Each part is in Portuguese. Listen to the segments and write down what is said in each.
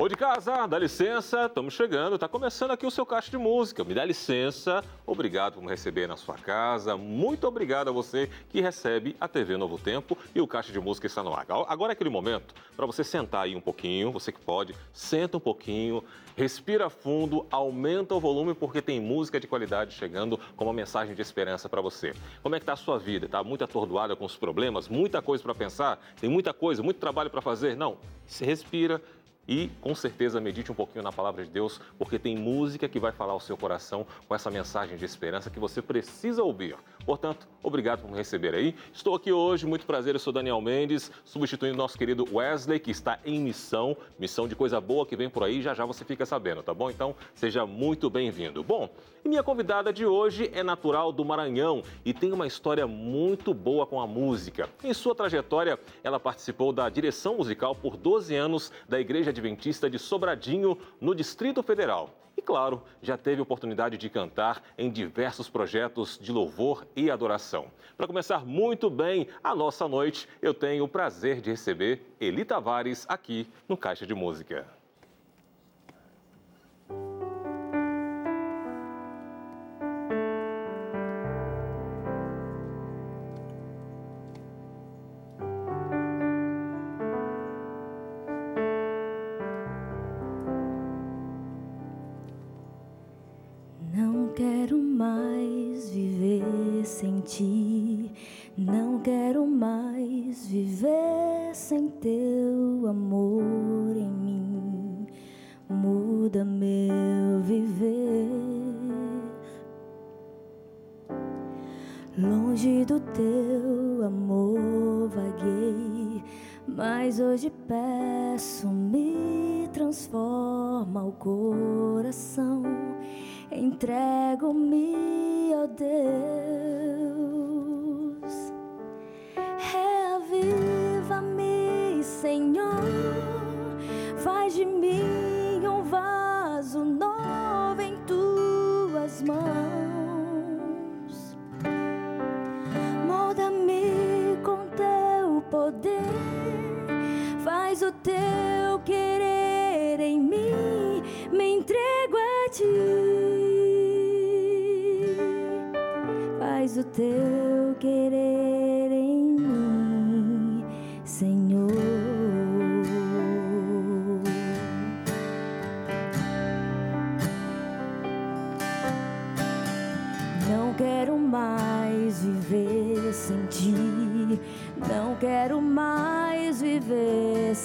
Ô de casa, dá licença, estamos chegando, está começando aqui o seu caixa de música. Me dá licença, obrigado por me receber na sua casa, muito obrigado a você que recebe a TV Novo Tempo e o caixa de música está no ar. Agora é aquele momento para você sentar aí um pouquinho, você que pode, senta um pouquinho, respira fundo, aumenta o volume porque tem música de qualidade chegando com uma mensagem de esperança para você. Como é que está a sua vida? Está muito atordoada com os problemas? Muita coisa para pensar? Tem muita coisa, muito trabalho para fazer? Não, se respira e com certeza medite um pouquinho na palavra de Deus, porque tem música que vai falar ao seu coração com essa mensagem de esperança que você precisa ouvir. Portanto, obrigado por me receber aí. Estou aqui hoje, muito prazer, eu sou Daniel Mendes, substituindo nosso querido Wesley, que está em missão, missão de coisa boa que vem por aí, já já você fica sabendo, tá bom? Então, seja muito bem-vindo. Bom, minha convidada de hoje é natural do Maranhão e tem uma história muito boa com a música. Em sua trajetória, ela participou da direção musical por 12 anos da Igreja de Adventista de Sobradinho, no Distrito Federal. E claro, já teve oportunidade de cantar em diversos projetos de louvor e adoração. Para começar muito bem a nossa noite, eu tenho o prazer de receber Eli Tavares aqui no Caixa de Música.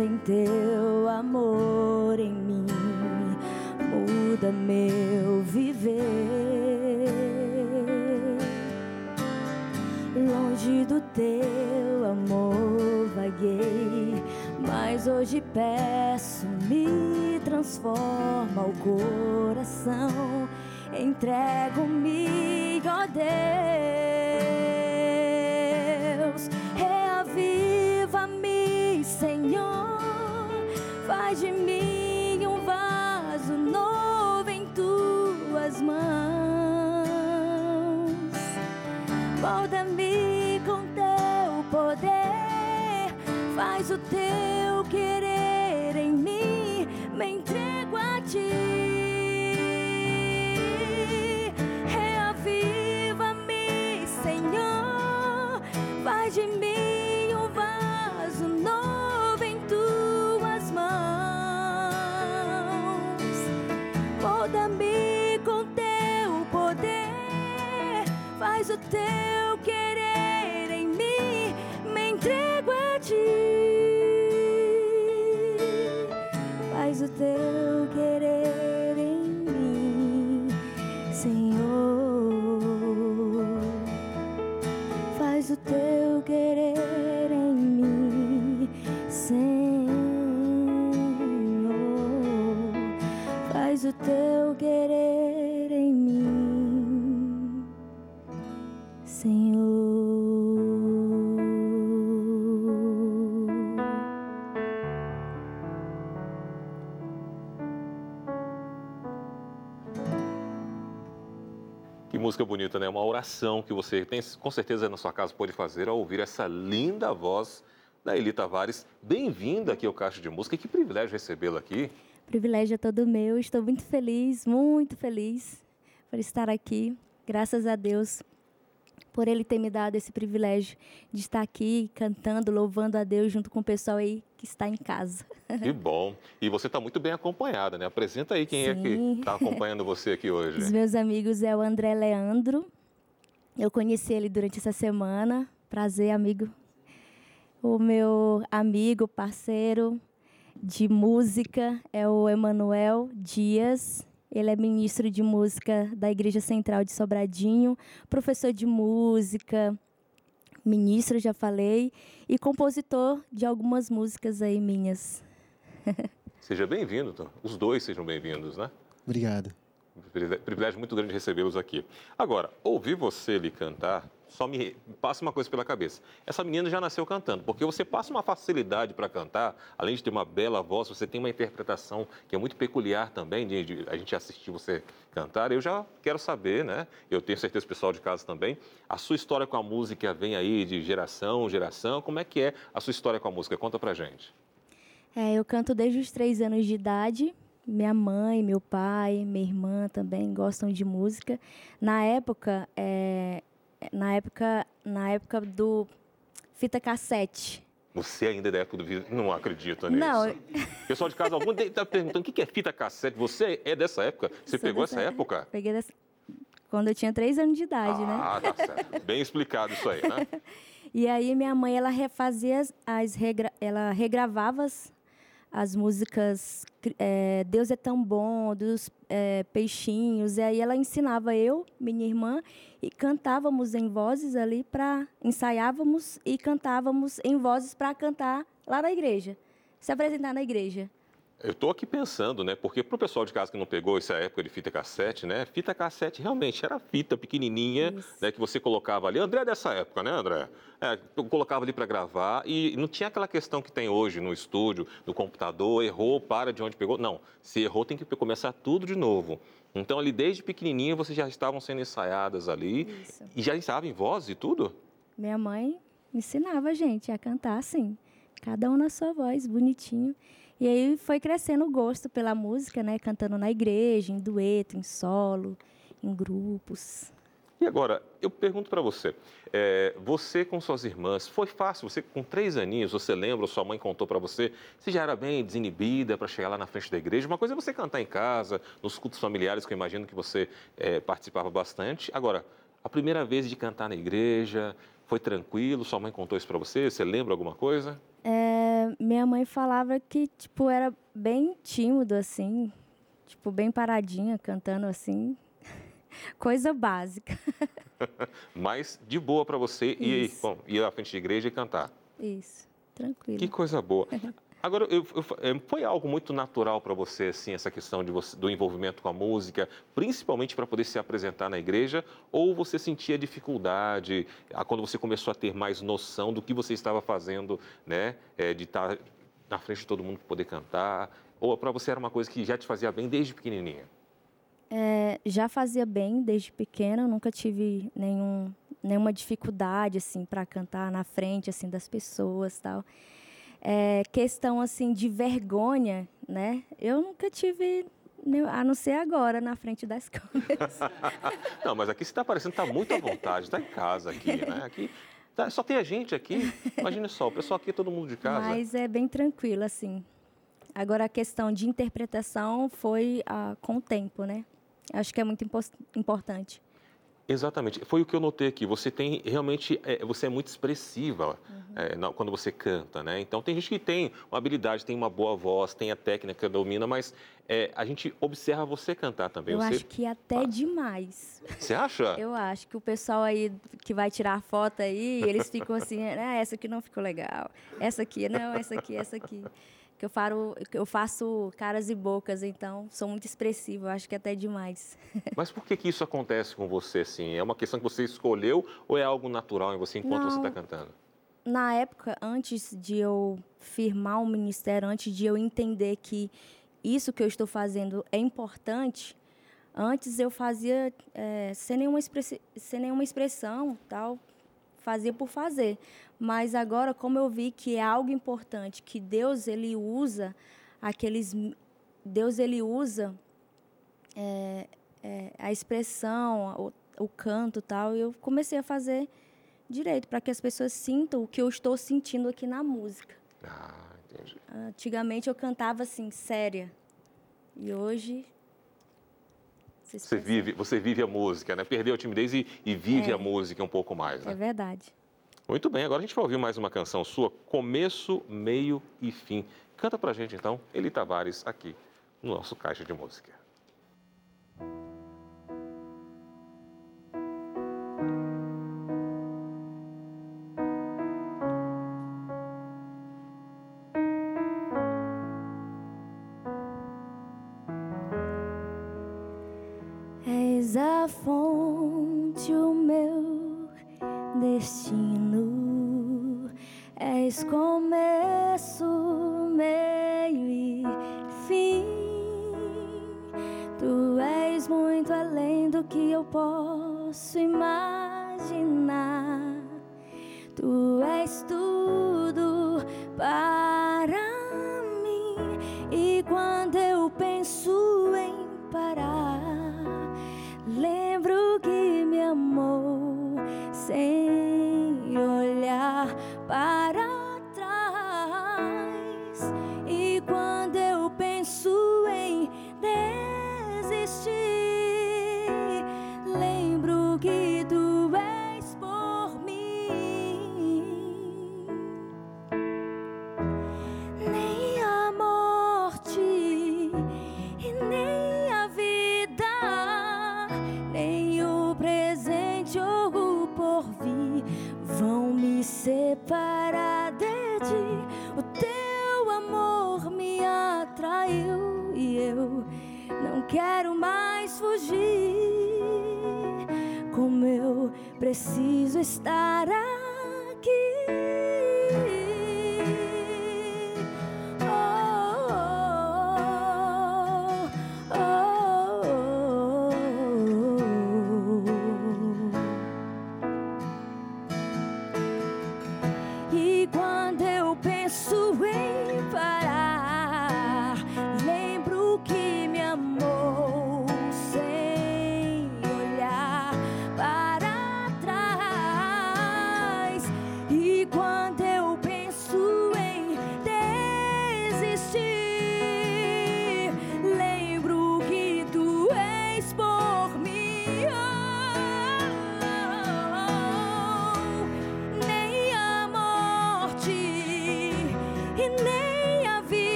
Sem teu amor em mim, muda meu viver. Longe do teu amor vaguei, mas hoje peço, me transforma o coração, entrego-me, ó Deus, reaviva-me, Senhor Faz de mim um vaso novo em tuas mãos. Molda-me com teu poder. Faz o teu o teu querer em mim. Senhor. Que música bonita, né? Uma oração que você tem, com certeza na sua casa pode fazer ao ouvir essa linda voz da Eli Tavares. Bem-vinda aqui ao Caixa de Música. Que privilégio recebê-la aqui. Privilégio é todo meu. Estou muito feliz, muito feliz por estar aqui. Graças a Deus por ele ter me dado esse privilégio de estar aqui cantando, louvando a Deus junto com o pessoal aí que está em casa. Que bom. E você está muito bem acompanhada, né? Apresenta aí quem Sim. é que está acompanhando você aqui hoje. Os meus amigos é o André Leandro. Eu conheci ele durante essa semana. Prazer, amigo. O meu amigo, parceiro, de música é o Emanuel Dias. Ele é ministro de música da Igreja Central de Sobradinho, professor de música, ministro, já falei, e compositor de algumas músicas aí minhas. Seja bem-vindo, os dois sejam bem-vindos, né? Obrigado. Privilégio muito grande recebê-los aqui. Agora, ouvir você lhe cantar só me passa uma coisa pela cabeça. Essa menina já nasceu cantando, porque você passa uma facilidade para cantar, além de ter uma bela voz, você tem uma interpretação que é muito peculiar também, de, de, a gente assistir você cantar. Eu já quero saber, né? Eu tenho certeza pessoal de casa também. A sua história com a música vem aí de geração, geração. Como é que é a sua história com a música? Conta pra gente. É, eu canto desde os três anos de idade. Minha mãe, meu pai, minha irmã também gostam de música. Na época, é, na época, na época do fita cassete. Você ainda é da época do Não acredito nisso. Não. Pessoal de casa, algum está perguntando o que é fita cassete. Você é dessa época? Você Sou pegou essa época? Peguei dessa... quando eu tinha três anos de idade, ah, né? Ah, tá certo. Bem explicado isso aí, né? e aí minha mãe, ela refazia as, regra... ela regravava as, as músicas é, Deus é tão bom, dos é, peixinhos. E aí ela ensinava eu, minha irmã, e cantávamos em vozes ali para ensaiávamos e cantávamos em vozes para cantar lá na igreja, se apresentar na igreja. Eu estou aqui pensando, né? Porque para o pessoal de casa que não pegou essa época de fita cassete, né? Fita cassete realmente era fita pequenininha, né? Que você colocava ali. André é dessa época, né, André? É, eu colocava ali para gravar e não tinha aquela questão que tem hoje no estúdio, no computador, errou, para de onde pegou. Não, se errou tem que começar tudo de novo. Então ali desde pequenininha vocês já estavam sendo ensaiadas ali Isso. e já ensaiavam em voz e tudo? Minha mãe ensinava a gente a cantar assim, cada um na sua voz, bonitinho. E aí foi crescendo o gosto pela música, né? Cantando na igreja, em dueto, em solo, em grupos. E agora, eu pergunto para você, é, você com suas irmãs, foi fácil? Você com três aninhos, você lembra, sua mãe contou para você, você já era bem desinibida para chegar lá na frente da igreja? Uma coisa é você cantar em casa, nos cultos familiares, que eu imagino que você é, participava bastante. Agora, a primeira vez de cantar na igreja, foi tranquilo? Sua mãe contou isso para você? Você lembra alguma coisa? É, minha mãe falava que, tipo, era bem tímido, assim. Tipo, bem paradinha, cantando assim. Coisa básica. Mas de boa para você ir, bom, ir à frente de igreja e cantar. Isso, tranquilo. Que coisa boa. Agora, eu, eu, é, foi algo muito natural para você, assim, essa questão você, do envolvimento com a música, principalmente para poder se apresentar na igreja, ou você sentia dificuldade quando você começou a ter mais noção do que você estava fazendo, né, é, de estar tá na frente de todo mundo para poder cantar, ou para você era uma coisa que já te fazia bem desde pequenininha? É, já fazia bem desde pequena, nunca tive nenhum, nenhuma dificuldade assim para cantar na frente assim das pessoas, tal é, questão assim de vergonha, né? Eu nunca tive a não ser agora, na frente das câmeras. não, mas aqui você está parecendo está muito à vontade, está em casa aqui, né? Aqui tá, só tem a gente aqui. Imagina só, o pessoal aqui é todo mundo de casa. Mas é bem tranquilo, assim. Agora, a questão de interpretação foi ah, com o tempo, né? Acho que é muito importante. Exatamente, foi o que eu notei aqui. Você tem realmente, é, você é muito expressiva uhum. é, na, quando você canta, né? Então tem gente que tem uma habilidade, tem uma boa voz, tem a técnica, domina, mas é, a gente observa você cantar também. Eu você... acho que até demais. Você acha? Eu acho que o pessoal aí que vai tirar foto aí, eles ficam assim, ah, essa aqui não ficou legal, essa aqui não, essa aqui, essa aqui que eu, faro, eu faço caras e bocas, então sou muito expressiva, acho que até demais. Mas por que, que isso acontece com você assim? É uma questão que você escolheu ou é algo natural em você enquanto Não, você está cantando? Na época, antes de eu firmar o ministério, antes de eu entender que isso que eu estou fazendo é importante, antes eu fazia é, sem, nenhuma sem nenhuma expressão, tal, fazia por fazer. Mas agora, como eu vi que é algo importante, que Deus ele usa aqueles Deus ele usa é, é, a expressão, o, o canto tal, e eu comecei a fazer direito para que as pessoas sintam o que eu estou sentindo aqui na música. Ah, entendi. Antigamente eu cantava assim, séria. E hoje. Você vive, você vive a música, né? Perdeu a timidez e, e vive É. a música um pouco mais, né? É verdade. Muito bem, agora a gente vai ouvir mais uma canção sua, Começo, Meio e Fim. Canta pra gente então, Eli Tavares, aqui no nosso Caixa de Música. Começo, meio e fim. Tu és muito além do que eu posso imaginar. Tu és tudo preciso estar.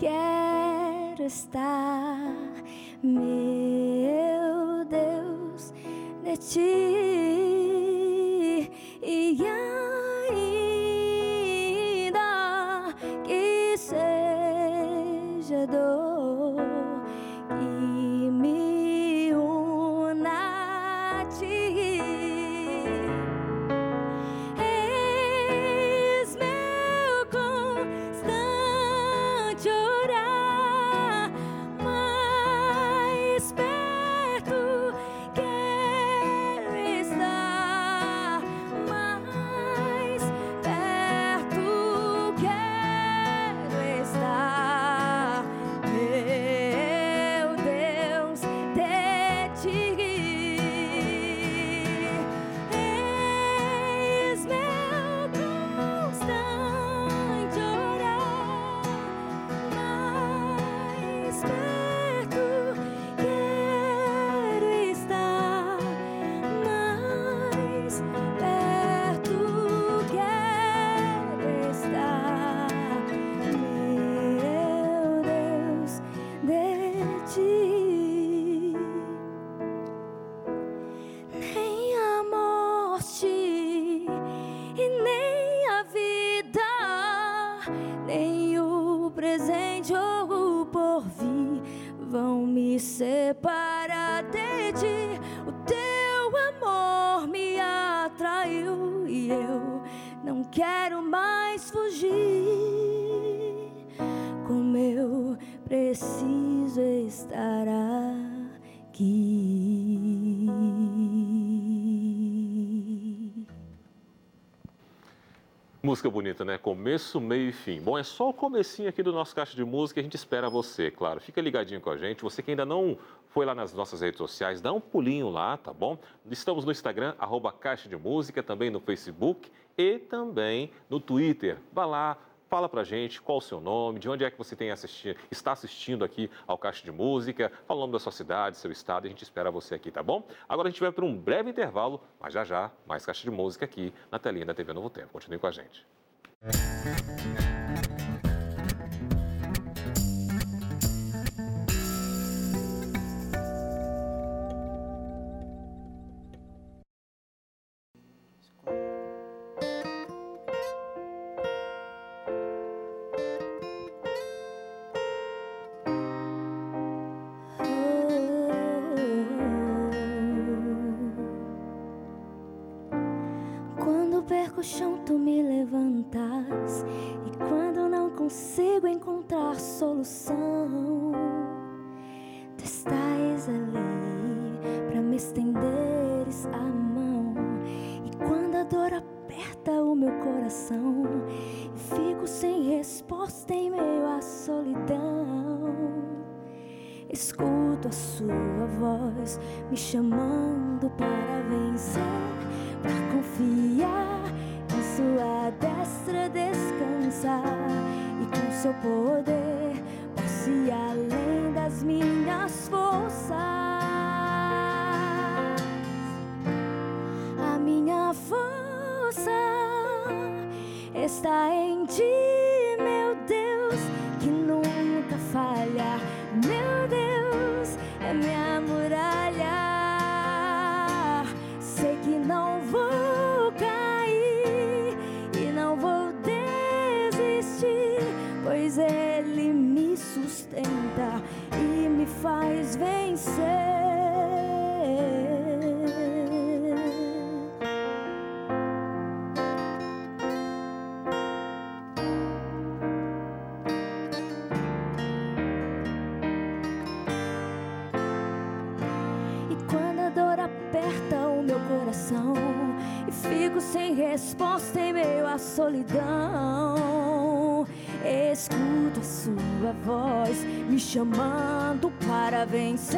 Quero estar, meu Deus, de ti eu não quero mais fugir. Como eu preciso estar aqui. Música bonita, né? Começo, meio e fim. Bom, é só o comecinho aqui do nosso Caixa de Música a gente espera você, claro. Fica ligadinho com a gente. Você que ainda não foi lá nas nossas redes sociais, dá um pulinho lá, tá bom? Estamos no Instagram, arroba Caixa de Música, também no Facebook e também no Twitter. Vá lá, Fala pra gente qual o seu nome, de onde é que você tem assistido, está assistindo aqui ao Caixa de Música, fala o nome da sua cidade, seu estado, a gente espera você aqui, tá bom? Agora a gente vai para um breve intervalo, mas já já, mais Caixa de Música aqui na telinha da TV Novo Tempo. Continue com a gente. Música Escuto a sua voz me chamando para vencer, para confiar sua destra descansar e com seu poder posso ir além das minhas forças. A minha força está em resposta em meio à solidão Escuto a sua voz me chamando para vencer,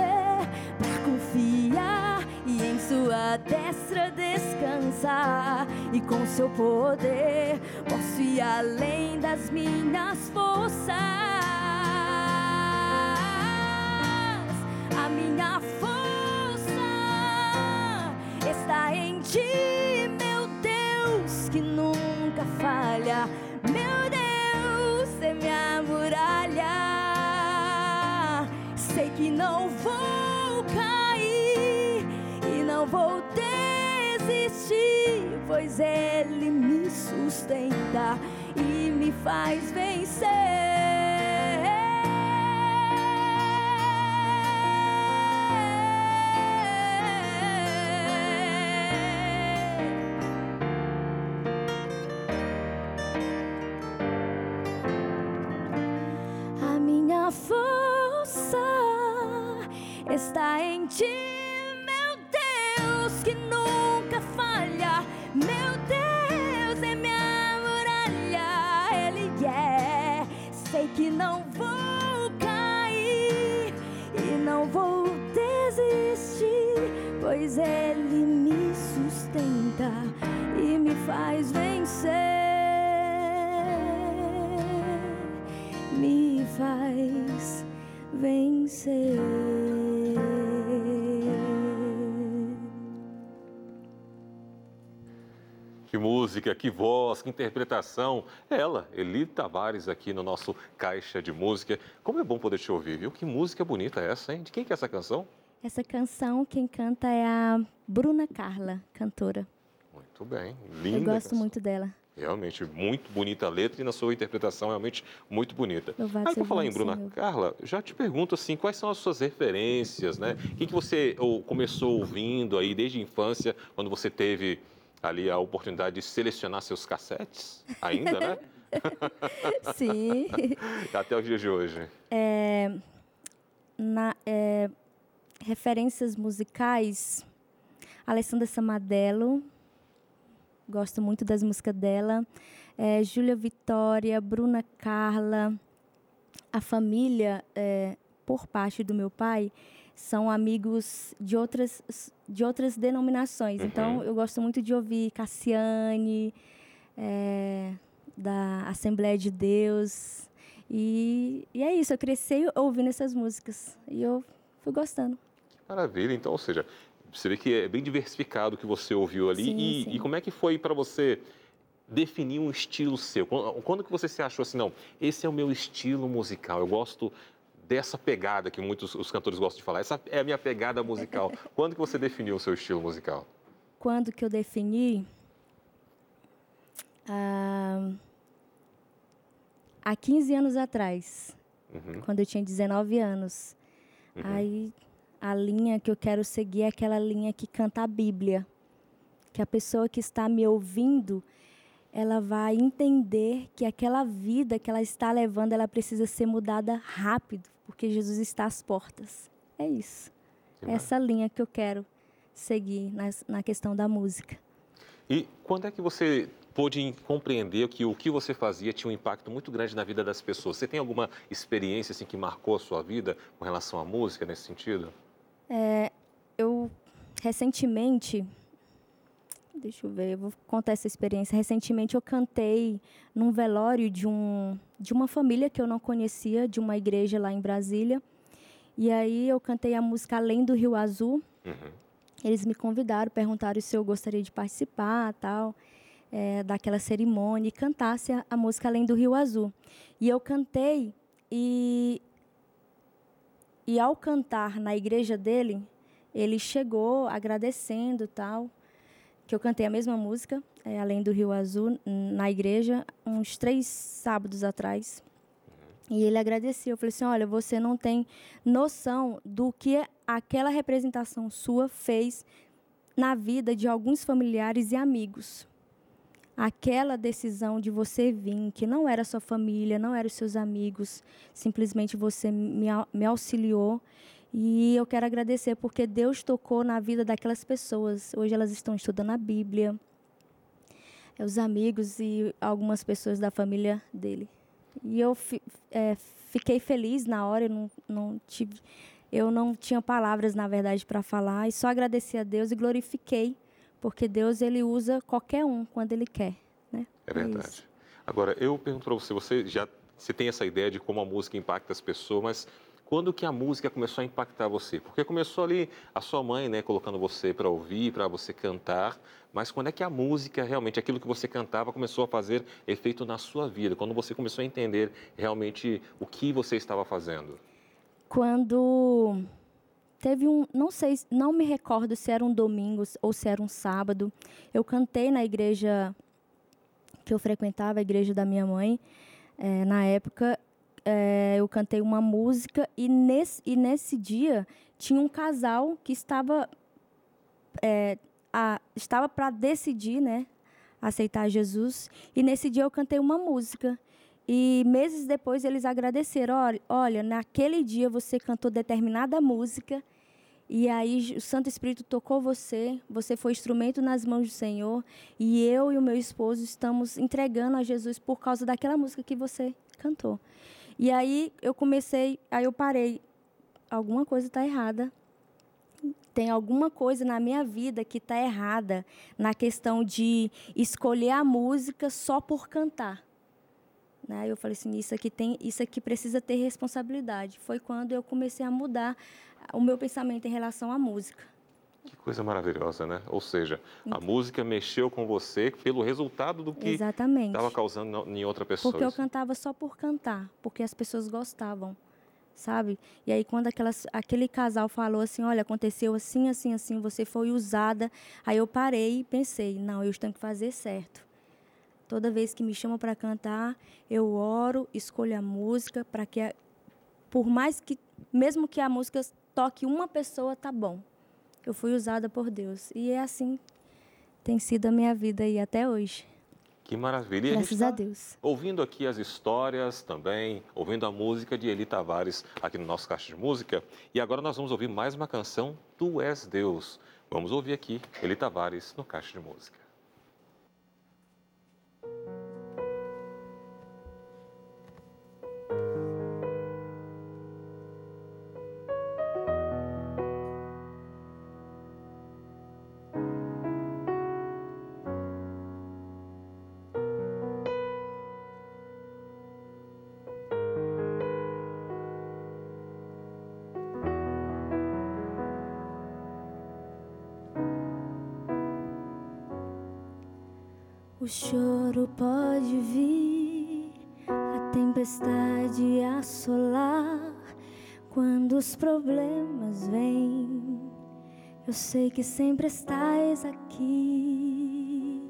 para confiar e em sua destra descansar. E com seu poder posso ir além das minhas forças. A minha força pois Ele me sustenta e me faz vencer. está em ti, música, que voz, que interpretação. Ela, Eli Tavares, aqui no nosso Caixa de Música. Como é bom poder te ouvir, viu? Que música bonita é essa, hein? De quem que é essa canção? Essa canção, quem canta é a Bruna Carla, cantora. Muito bem, linda. Eu gosto canção. muito dela. Realmente, muito bonita a letra e na sua interpretação realmente muito bonita. Aí, seja falar em Bruna Senhor. Carla, já te pergunto assim, quais são as suas referências, né? O que, que você ou, começou ouvindo aí desde a infância, quando você teve ali a oportunidade de selecionar seus cassetes, ainda, né? Sim. Até os dias de hoje. Na, é, referências musicais, Alessandra Samadello, gosto muito das músicas dela. É, Júlia Vitória, Bruna Carla, a família, é, por parte do meu pai, são amigos de outras, de outras denominações. Então, eu gosto muito de ouvir Cassiane, é, da Assembleia de Deus. E, e é isso, eu cresci ouvindo essas músicas. E eu fui gostando. Maravilha, então, ou seja, você vê que é bem diversificado o que você ouviu ali. Sim, e, sim. e como é que foi para você definir um estilo seu? Quando, quando que você se achou assim, não, esse é o meu estilo musical, eu gosto dessa pegada que muitos os cantores gostam de falar, essa é a minha pegada musical. quando que você definiu o seu estilo musical? Quando que eu defini? Ah, há 15 anos atrás, Uhum. quando eu tinha 19 anos. Aí a linha que eu quero seguir é aquela linha que canta a Bíblia. Que a pessoa que está me ouvindo, ela vai entender que aquela vida que ela está levando, ela precisa ser mudada rápido, porque Jesus está às portas. É isso. Que É essa linha que eu quero seguir nas- na questão da música. E quando é que você pôde compreender que o que você fazia tinha um impacto muito grande na vida das pessoas? Você tem alguma experiência assim que marcou a sua vida com relação à música nesse sentido? Eu, recentemente, deixa eu ver, eu vou contar essa experiência. Recentemente eu cantei num velório de, um, de uma família que eu não conhecia, de uma igreja lá em Brasília. E aí eu cantei a música Além do Rio Azul. Uhum. Eles me convidaram, perguntaram se eu gostaria de participar, tal, eh, daquela cerimônia e cantasse a, a música Além do Rio Azul. E eu cantei e e ao cantar na igreja dele, ele chegou agradecendo, tal, que eu cantei a mesma música, eh, Além do Rio Azul, na igreja, uns três sábados atrás. E ele agradeceu. Eu falei assim: olha, você não tem noção do que aquela representação sua fez na vida de alguns familiares e amigos. Aquela decisão de você vir, que não era sua família, não eram seus amigos, simplesmente você me, me auxiliou. E eu quero agradecer porque Deus tocou na vida daquelas pessoas. Hoje elas estão estudando a Bíblia, é, os amigos e algumas pessoas da família dele. E eu é, fiquei feliz na hora, eu não, não tive, eu não tinha palavras, na verdade, para falar, e só agradeci a Deus e glorifiquei, porque Deus ele usa qualquer um quando ele quer, né? É verdade. isso. Agora, eu pergunto para você, você já você tem essa ideia de como a música impacta as pessoas, mas quando que a música começou a impactar você? Porque começou ali a sua mãe, né, colocando você para ouvir, para você cantar, mas quando é que a música realmente, aquilo que você cantava, começou a fazer efeito na sua vida? Quando você começou a entender realmente o que você estava fazendo? Quando teve um, não sei, não me recordo se era um domingo ou se era um sábado, eu cantei na igreja que eu frequentava, a igreja da minha mãe, eh, na época eh, eu cantei uma música e nesse, e nesse dia tinha um casal que estava eh, a- estava para decidir, né, aceitar Jesus. E nesse dia eu cantei uma música. E meses depois eles agradeceram. Olha, olha, naquele dia você cantou determinada música. E aí o Santo Espírito tocou você, você foi instrumento nas mãos do Senhor, e eu e o meu esposo estamos entregando a Jesus por causa daquela música que você cantou. E aí eu comecei, aí eu parei, alguma coisa está errada. Tem alguma coisa na minha vida que está errada na questão de escolher a música só por cantar. Né? Eu falei assim, isso aqui tem, isso aqui precisa ter responsabilidade. Foi quando eu comecei a mudar o meu pensamento em relação à música. Que coisa maravilhosa, né? Ou seja, a música mexeu com você pelo resultado do que estava causando em outra pessoa. Porque eu cantava só por cantar, porque as pessoas gostavam, sabe? E aí quando aquelas, aquele casal falou assim, olha, aconteceu assim, assim, assim, você foi usada, aí eu parei e pensei, não, eu tenho que fazer certo. Toda vez que me chamam para cantar, eu oro, escolho a música para que, por mais que, mesmo que a música toque uma pessoa, tá bom. Eu fui usada por Deus e é assim tem sido a minha vida aí até hoje. Que maravilha. E Graças a, a, Deus. Ouvindo aqui as histórias também, ouvindo a música de Eli Tavares aqui no nosso Caixa de Música. E agora nós vamos ouvir mais uma canção, Tu És Deus. Vamos ouvir aqui Eli Tavares no Caixa de Música. Choro pode vir, a tempestade assolar. Quando os problemas vêm, eu sei que sempre estás aqui.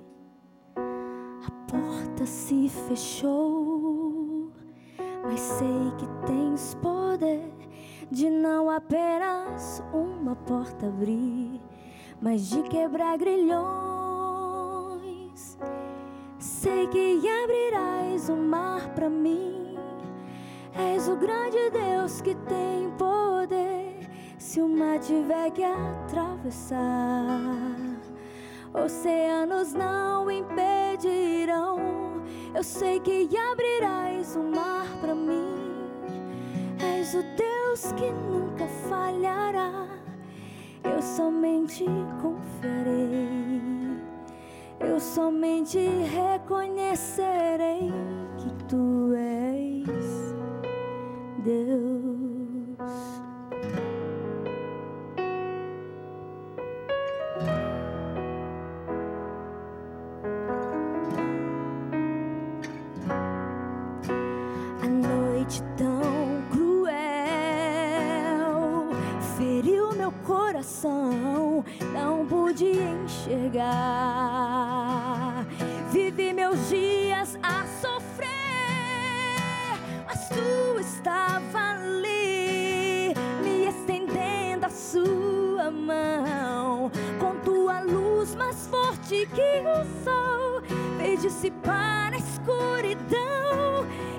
A porta se fechou, mas sei que tens poder de não apenas uma porta abrir, mas de quebrar grilhões. Que abrirás o mar para mim. És o grande Deus que tem poder. Se o mar tiver que atravessar, oceanos não impedirão. Eu sei que abrirás o mar para mim. És o Deus que nunca falhará. Eu somente confiarei eu somente reconhecerei que tu és Deus.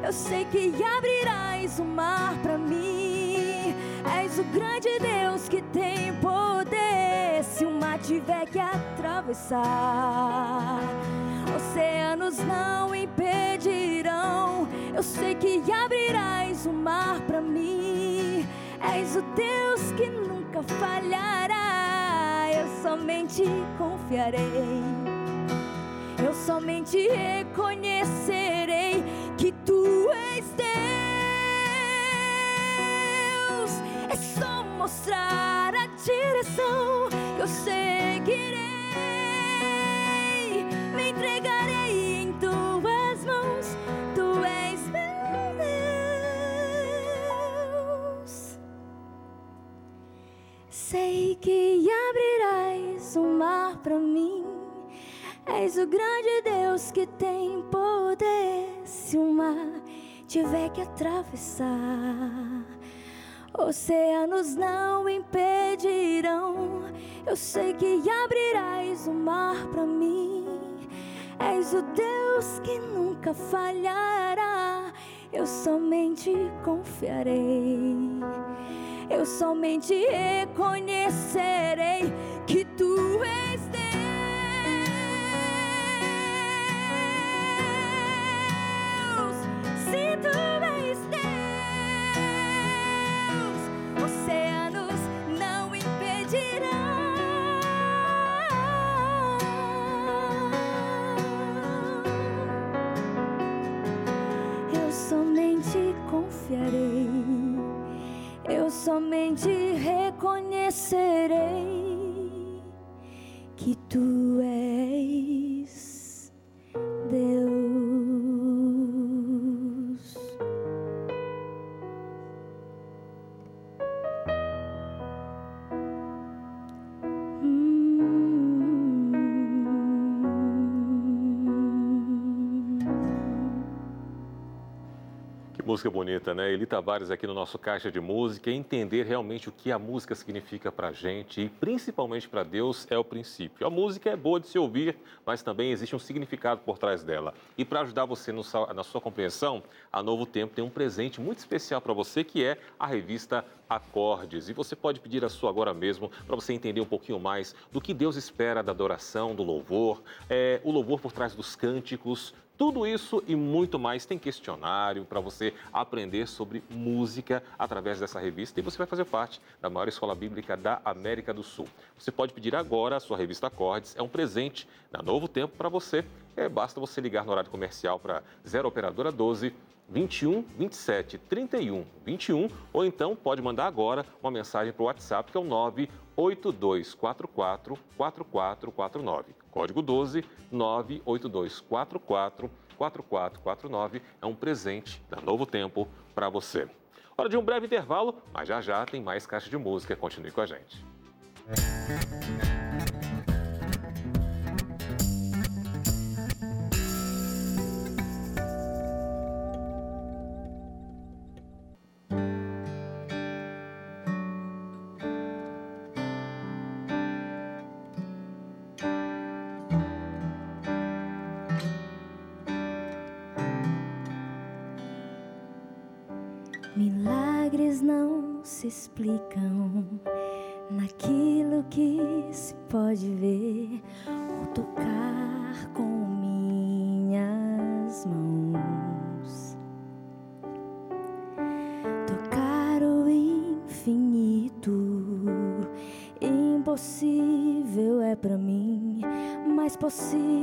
Eu sei que abrirás o mar para mim. És o grande Deus que tem poder. Se o mar tiver que atravessar, oceanos não impedirão. Eu sei que abrirás o mar para mim. És o Deus que nunca falhará. Eu somente confiarei. Eu somente reconhecerei tu és Deus. É só mostrar a direção que eu seguirei. Me entregarei em tuas mãos. Tu és meu Deus. Sei que abrirás o mar para mim. És o grande Deus que tem poder. Se o mar tiver que atravessar, oceanos não impedirão. Eu sei que abrirás o mar para mim. És o Deus que nunca falhará. Eu somente confiarei. Eu somente reconhecerei que tu és Deus. Se tu és Deus, oceanos não impedirão. Eu somente confiarei. Eu somente reconhecerei que tu és música bonita, né? Eli Tavares aqui no nosso Caixa de Música. Entender realmente o que a música significa para gente e principalmente para Deus é o princípio. A música é boa de se ouvir, mas também existe um significado por trás dela. E para ajudar você no, na sua compreensão, a Novo Tempo tem um presente muito especial para você que é a revista Acordes. E você pode pedir a sua agora mesmo para você entender um pouquinho mais do que Deus espera da adoração, do louvor, é, o louvor por trás dos cânticos, tudo isso e muito mais tem questionário para você aprender sobre música através dessa revista e você vai fazer parte da maior escola bíblica da América do Sul. Você pode pedir agora a sua revista Acordes, é um presente na Novo Tempo para você. É, basta você ligar no horário comercial para 0 Operadora 12 21 27 31 21 ou então pode mandar agora uma mensagem para o WhatsApp que é o 98244 4449. Código 12 98244 4449 é um presente da Novo Tempo para você. Hora de um breve intervalo, mas já já tem mais caixa de música. Continue com a gente. Se explicam naquilo que se pode ver ou tocar com minhas mãos. Tocar o infinito, impossível é para mim, mas possível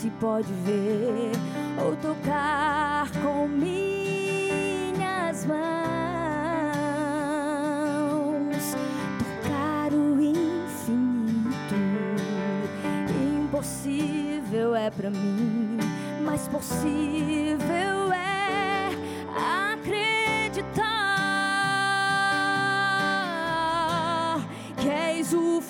se pode ver ou tocar com minhas mãos. Tocar o infinito, impossível é para mim, mas possível é acreditar. Creio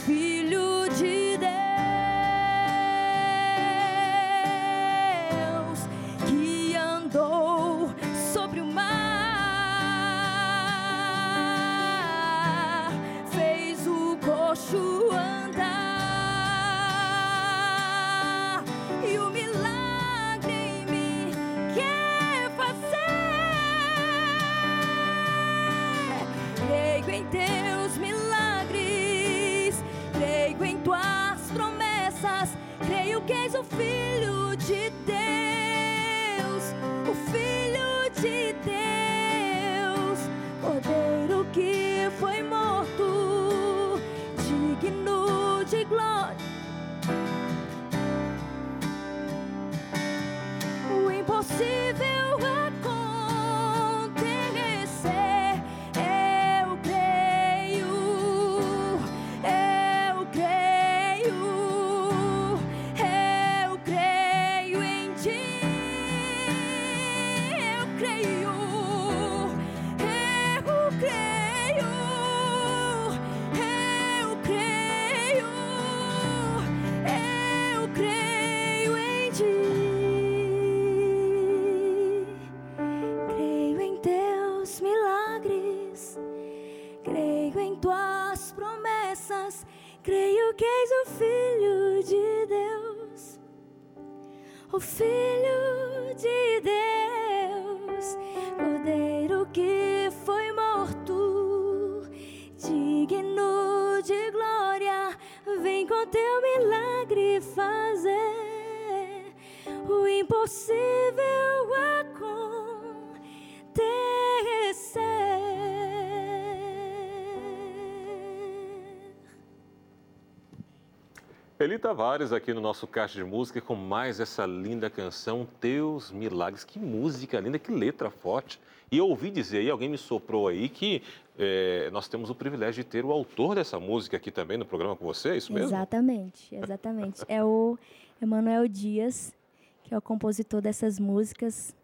Tavares aqui no nosso Caixa de Música com mais essa linda canção, Teus Milagres. Que música linda, que letra forte. E eu ouvi dizer aí, alguém me soprou aí, que é, nós temos o privilégio de ter o autor dessa música aqui também no programa com você, é isso mesmo? Exatamente, exatamente. é o Emanuel Dias, que é o compositor dessas músicas,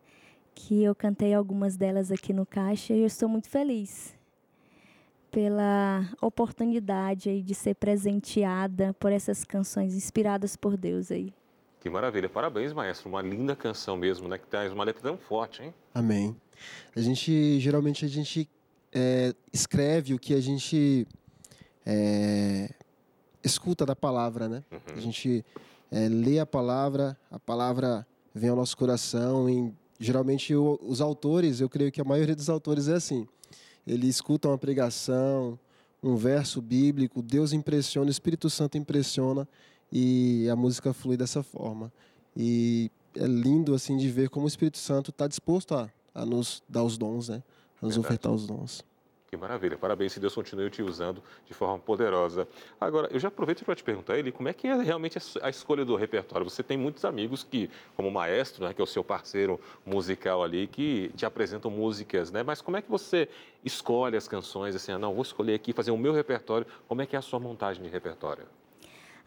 que eu cantei algumas delas aqui no Caixa e eu estou muito feliz pela oportunidade aí de ser presenteada por essas canções inspiradas por Deus aí. Que maravilha. Parabéns, maestro. Uma linda canção mesmo, né? Que traz uma letra tão forte, hein? Amém. A gente, geralmente, a gente é, escreve o que a gente é, escuta da palavra, né? Uhum. A gente é, lê a palavra, a palavra vem ao nosso coração e geralmente o, os autores, eu creio que a maioria dos autores é assim ele escuta uma pregação, um verso bíblico, Deus impressiona, o Espírito Santo impressiona e a música flui dessa forma. E é lindo assim de ver como o Espírito Santo está disposto a, a nos dar os dons, né? A nos Verdade. ofertar os dons. Que maravilha, parabéns, se Deus continue te usando de forma poderosa. Agora, eu já aproveito para te perguntar, ele, como é que é realmente a escolha do repertório? Você tem muitos amigos que, como o maestro, né, que é o seu parceiro musical ali, que te apresentam músicas, né? Mas como é que você escolhe as canções, assim, ah, não, vou escolher aqui, fazer o meu repertório, como é que é a sua montagem de repertório?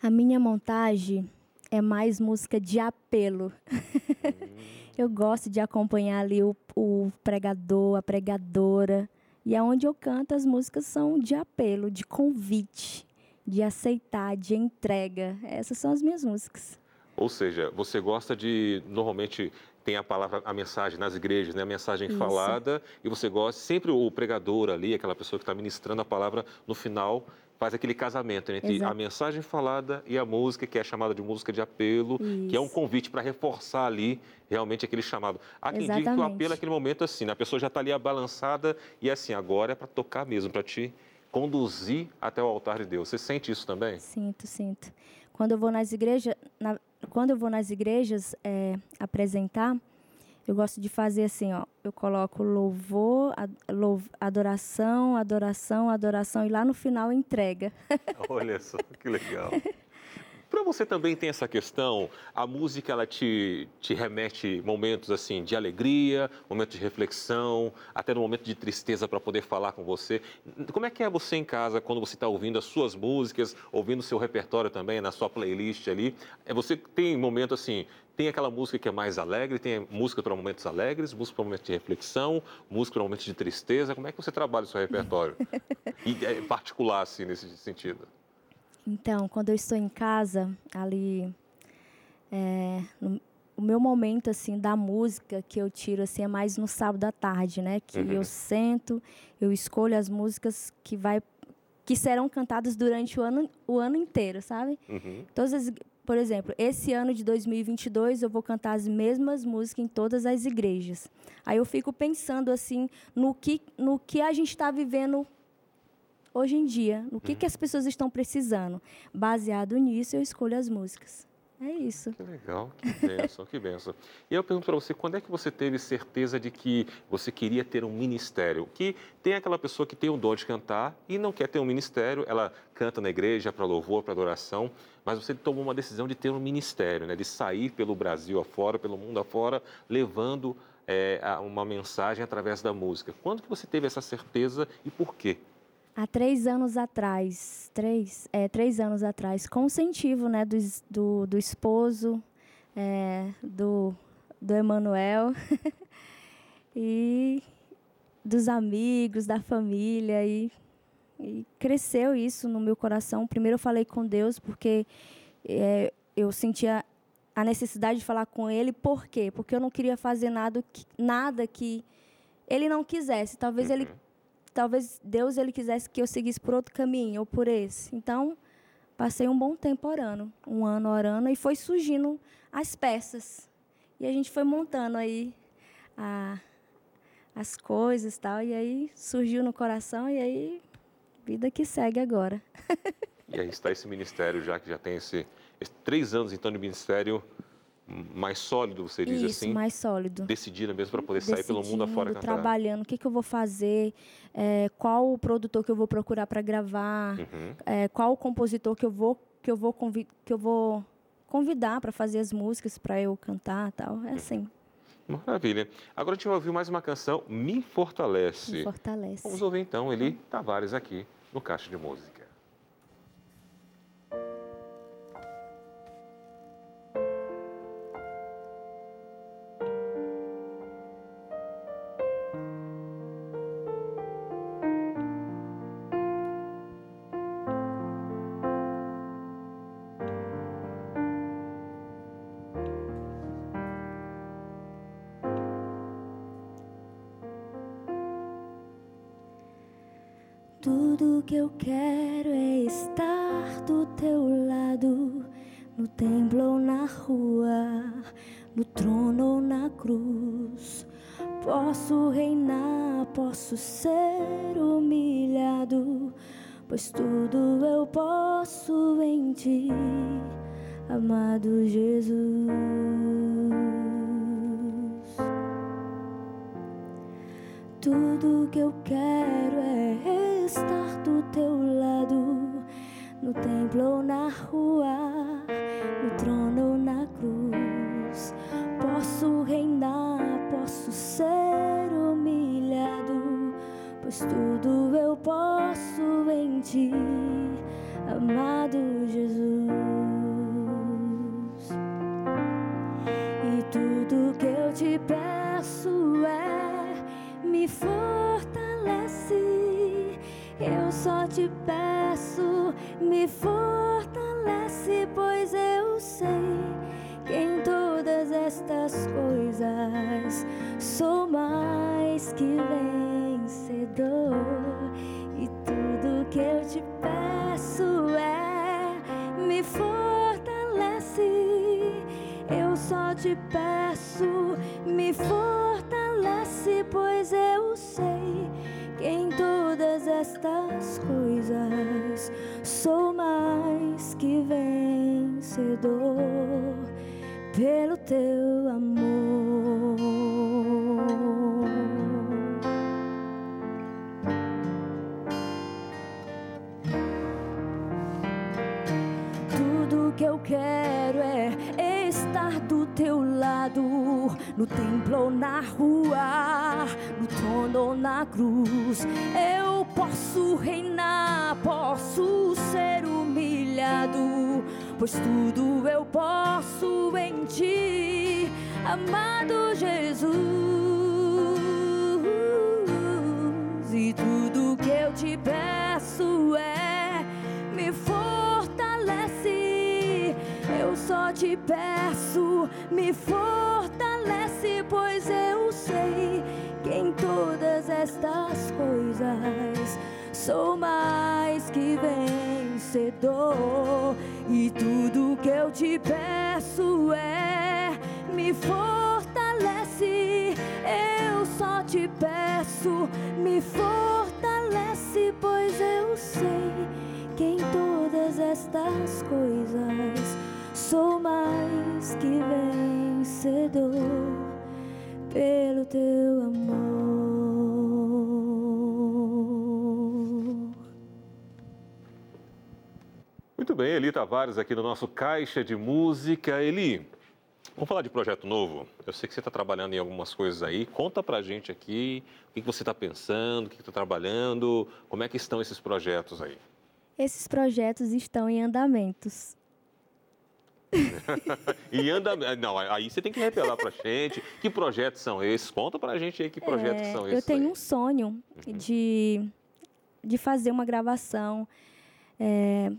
A minha montagem é mais música de apelo. Hum. eu gosto de acompanhar ali o, o pregador, a pregadora, e aonde eu canto, as músicas são de apelo, de convite, de aceitar, de entrega. Essas são as minhas músicas. Ou seja, você gosta de normalmente tem a palavra, a mensagem nas igrejas, né? A mensagem Isso. falada e você gosta sempre o pregador ali, aquela pessoa que está ministrando a palavra no final faz aquele casamento entre Exato. a mensagem falada e a música, que é chamada de música de apelo, Isso. que é um convite para reforçar ali realmente aquele chamado. Há quem diga que o apelo é aquele momento assim, né? a pessoa já está ali abalançada e assim, agora é para tocar mesmo, para te conduzir até o altar de Deus. Você sente isso também? Sinto, sinto. Quando eu vou nas igrejas, na, quando eu vou nas igrejas é, apresentar, eu gosto de fazer assim, ó. Eu coloco louvor, adoração, adoração, adoração e lá no final entrega. Olha só, que legal. Para você também tem essa questão, a música ela te, te remete momentos assim de alegria, momentos de reflexão, até no momento de tristeza para poder falar com você. Como é que é você em casa quando você está ouvindo as suas músicas, ouvindo o seu repertório também na sua playlist ali? É você tem momento assim, tem aquela música que é mais alegre, tem música para momentos alegres, música para momentos de reflexão, música para momentos de tristeza. Como é que você trabalha o seu repertório? e é particular assim nesse sentido? Então, quando eu estou em casa, ali, é, no, o meu momento assim da música que eu tiro assim é mais no sábado à tarde, né? Que uhum. eu sento, eu escolho as músicas que vai que serão cantadas durante o ano o ano inteiro, sabe? Uhum. Todas as, por exemplo, esse ano de 2022 eu vou cantar as mesmas músicas em todas as igrejas. Aí eu fico pensando assim no que no que a gente está vivendo hoje em dia, no que, uhum. que as pessoas estão precisando. Baseado nisso, eu escolho as músicas. É isso. Que legal, que bênção, que bênção. E eu pergunto para você, quando é que você teve certeza de que você queria ter um ministério? Que tem aquela pessoa que tem o dom de cantar e não quer ter um ministério, ela canta na igreja para louvor, para adoração, mas você tomou uma decisão de ter um ministério, né? de sair pelo Brasil afora, pelo mundo afora, levando é, uma mensagem através da música. Quando que você teve essa certeza e por quê? Há três anos atrás, três, é, três anos atrás, com incentivo né, do, do, do esposo, é, do, do Emanuel e dos amigos, da família e, e, cresceu isso no meu coração. Primeiro eu falei com Deus porque é, eu sentia a necessidade de falar com Ele. Por quê? Porque eu não queria fazer nada que, nada que Ele não quisesse. Talvez Ele talvez Deus ele quisesse que eu seguisse por outro caminho ou por esse. Então, passei um bom tempo orando, um ano orando, e foi surgindo as peças. E a gente foi montando aí a, as coisas tal, e aí surgiu no coração, e aí vida que segue agora. e aí está esse ministério já, que já tem esse, esse três anos então de ministério mais sólido, você diz Isso, assim? mais sólido. Decidida mesmo para poder sair pelo mundo afora cantar. trabalhando, o que, que eu vou fazer, é, qual o produtor que eu vou procurar para gravar, uhum. é, qual o compositor que eu vou que eu vou que eu vou convidar para fazer as músicas para eu cantar, tal. É uhum. assim. Maravilha. Agora a gente vai ouvir mais uma canção, Me Fortalece. Me Fortalece. Vamos ouvir então Eli Tavares aqui no Caixa de Música. Estas coisas sou mais que vencedor. E tudo que eu te peço é me fortalece. Eu só te peço, me fortalece, pois eu sei que em todas estas coisas sou mais que vencedor pelo teu amor. Tudo que eu quero é estar do teu lado, no templo ou na rua, no trono ou na cruz. Eu posso reinar, posso ser humilhado, pois tudo eu posso em ti, amado Jesus. E tudo que eu te peço é me fortalece. Eu só te peço, me fortalece, pois eu sei que em todas estas coisas sou mais que vencedor. E tudo que eu te peço é me fortalece. Eu só te peço, me fortalece, pois eu sei que em todas estas coisas sou mais que vencedor pelo teu amor. Muito bem, Eli Tavares aqui no nosso Caixa de Música. Eli, vamos falar de projeto novo? Eu sei que você está trabalhando em algumas coisas aí. Conta pra gente aqui o que você está pensando, o que está trabalhando, como é que estão esses projetos aí. Esses projetos estão em andamentos. e anda. Não, aí você tem que revelar pra gente que projetos são esses. Conta pra gente aí que projetos é, são esses. Eu tenho aí. um sonho uhum. de, de fazer uma gravação. É,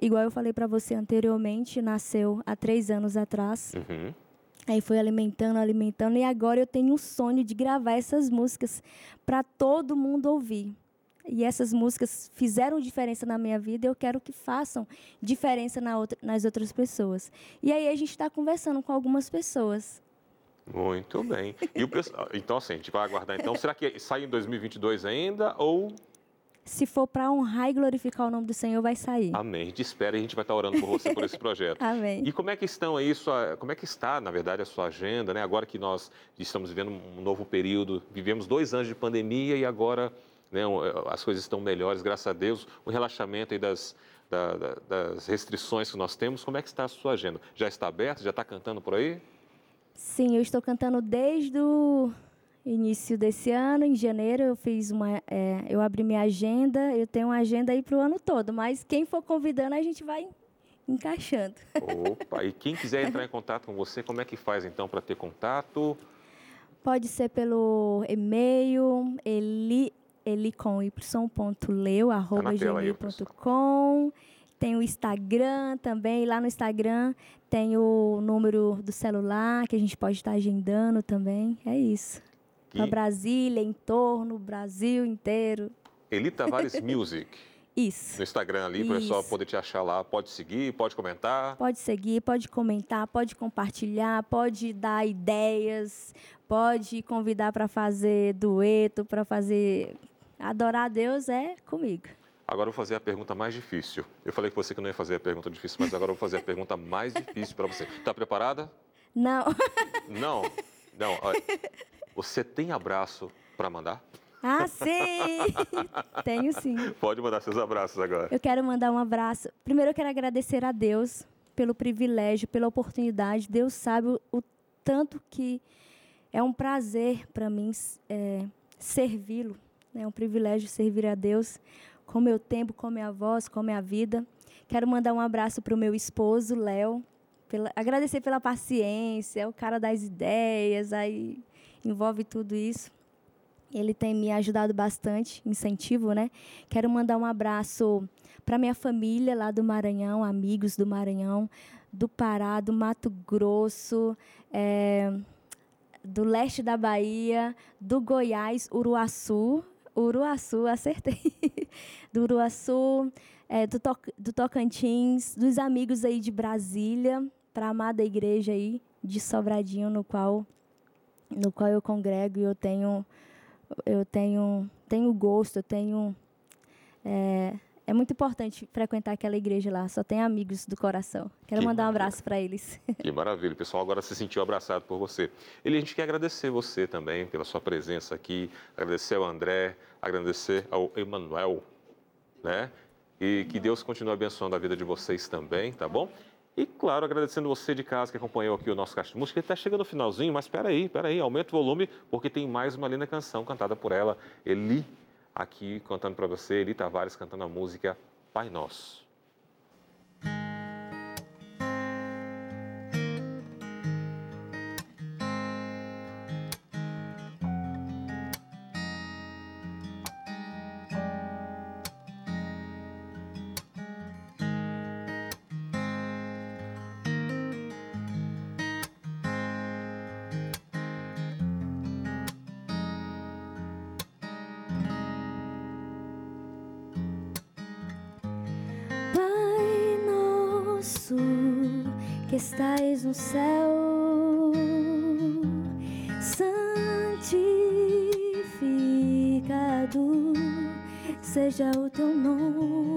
igual eu falei para você anteriormente, nasceu há três anos atrás. Uhum. Aí foi alimentando, alimentando, e agora eu tenho um sonho de gravar essas músicas para todo mundo ouvir. e essas músicas fizeram diferença na minha vida, eu quero que façam diferença na outra, nas outras pessoas. E aí a gente está conversando com algumas pessoas. Muito bem. E o pessoal, então assim, a gente vai aguardar. Então, será que sai em 2022 ainda ou se for para honrar e glorificar o nome do Senhor, vai sair. Amém. Gente espera e a gente vai estar orando por você por esse projeto. Amém. E como é que estão aí sua, como é que está, na verdade, a sua agenda, né? Agora que nós estamos vivendo um novo período, vivemos dois anos de pandemia e agora né, as coisas estão melhores, graças a Deus. O relaxamento aí das, da, da, das restrições que nós temos, como é que está a sua agenda? Já está aberta? Já está cantando por aí? Sim, eu estou cantando desde o início desse ano, em janeiro, eu fiz uma, é, eu abri minha agenda, eu tenho uma agenda aí para o ano todo, mas quem for convidando a gente vai encaixando. Opa, e quem quiser entrar em contato com você, como é que faz então para ter contato? Pode ser pelo e-mail, eli, elicomY.leu, tá arroba gmail.com. Tem o Instagram também. Lá no Instagram tem o número do celular que a gente pode estar agendando também. É isso. Para Brasília, em torno, Brasil inteiro. Eli Tavares Music. Isso. No Instagram ali, para o pessoal poder te achar lá. Pode seguir, pode comentar. Pode seguir, pode comentar, pode compartilhar, pode dar ideias, pode convidar para fazer dueto, para fazer. Adorar a Deus é comigo. Agora eu vou fazer a pergunta mais difícil. Eu falei que você que não ia fazer a pergunta difícil, mas agora eu vou fazer a pergunta mais difícil para você. Está preparada? Não. Não? Não. Você tem abraço para mandar? Ah, sim! Tenho sim. Pode mandar seus abraços agora. Eu quero mandar um abraço. Primeiro, eu quero agradecer a Deus pelo privilégio, pela oportunidade. Deus sabe o, o tanto que é um prazer para mim é, servi-lo. Né? É um privilégio servir a Deus com meu tempo, com minha voz, com minha vida. Quero mandar um abraço para o meu esposo, Léo. Pela, agradecer pela paciência, é o cara das ideias, aí envolve tudo isso. Ele tem me ajudado bastante, incentivo, né? Quero mandar um abraço para minha família lá do Maranhão, amigos do Maranhão, do Pará, do Mato Grosso, é, do leste da Bahia, do Goiás, Uruaçu. Uruaçu, acertei. do Uruaçu, é, do, to do Tocantins, dos amigos aí de Brasília, para a amada igreja aí de Sobradinho, no qual no qual eu congrego e eu tenho eu tenho tenho gosto, eu tenho é, é muito importante frequentar aquela igreja lá. Só tem amigos do coração. Quero que mandar um abraço para eles. Que maravilha. O pessoal agora se sentiu abraçado por você. Ele, a gente quer agradecer você também pela sua presença aqui. Agradecer ao André, agradecer ao Emanuel, né? E que Deus continue abençoando a vida de vocês também, tá bom? E, claro, agradecendo você de casa que acompanhou aqui o nosso Caixa de Música. Ele está chegando no finalzinho, mas espera aí, espera aí, aumenta o volume, porque tem mais uma linda canção cantada por ela, Eli, aqui cantando para você, Eli Tavares cantando a música Pai Nosso. que estais no céu, santificado seja o teu nome,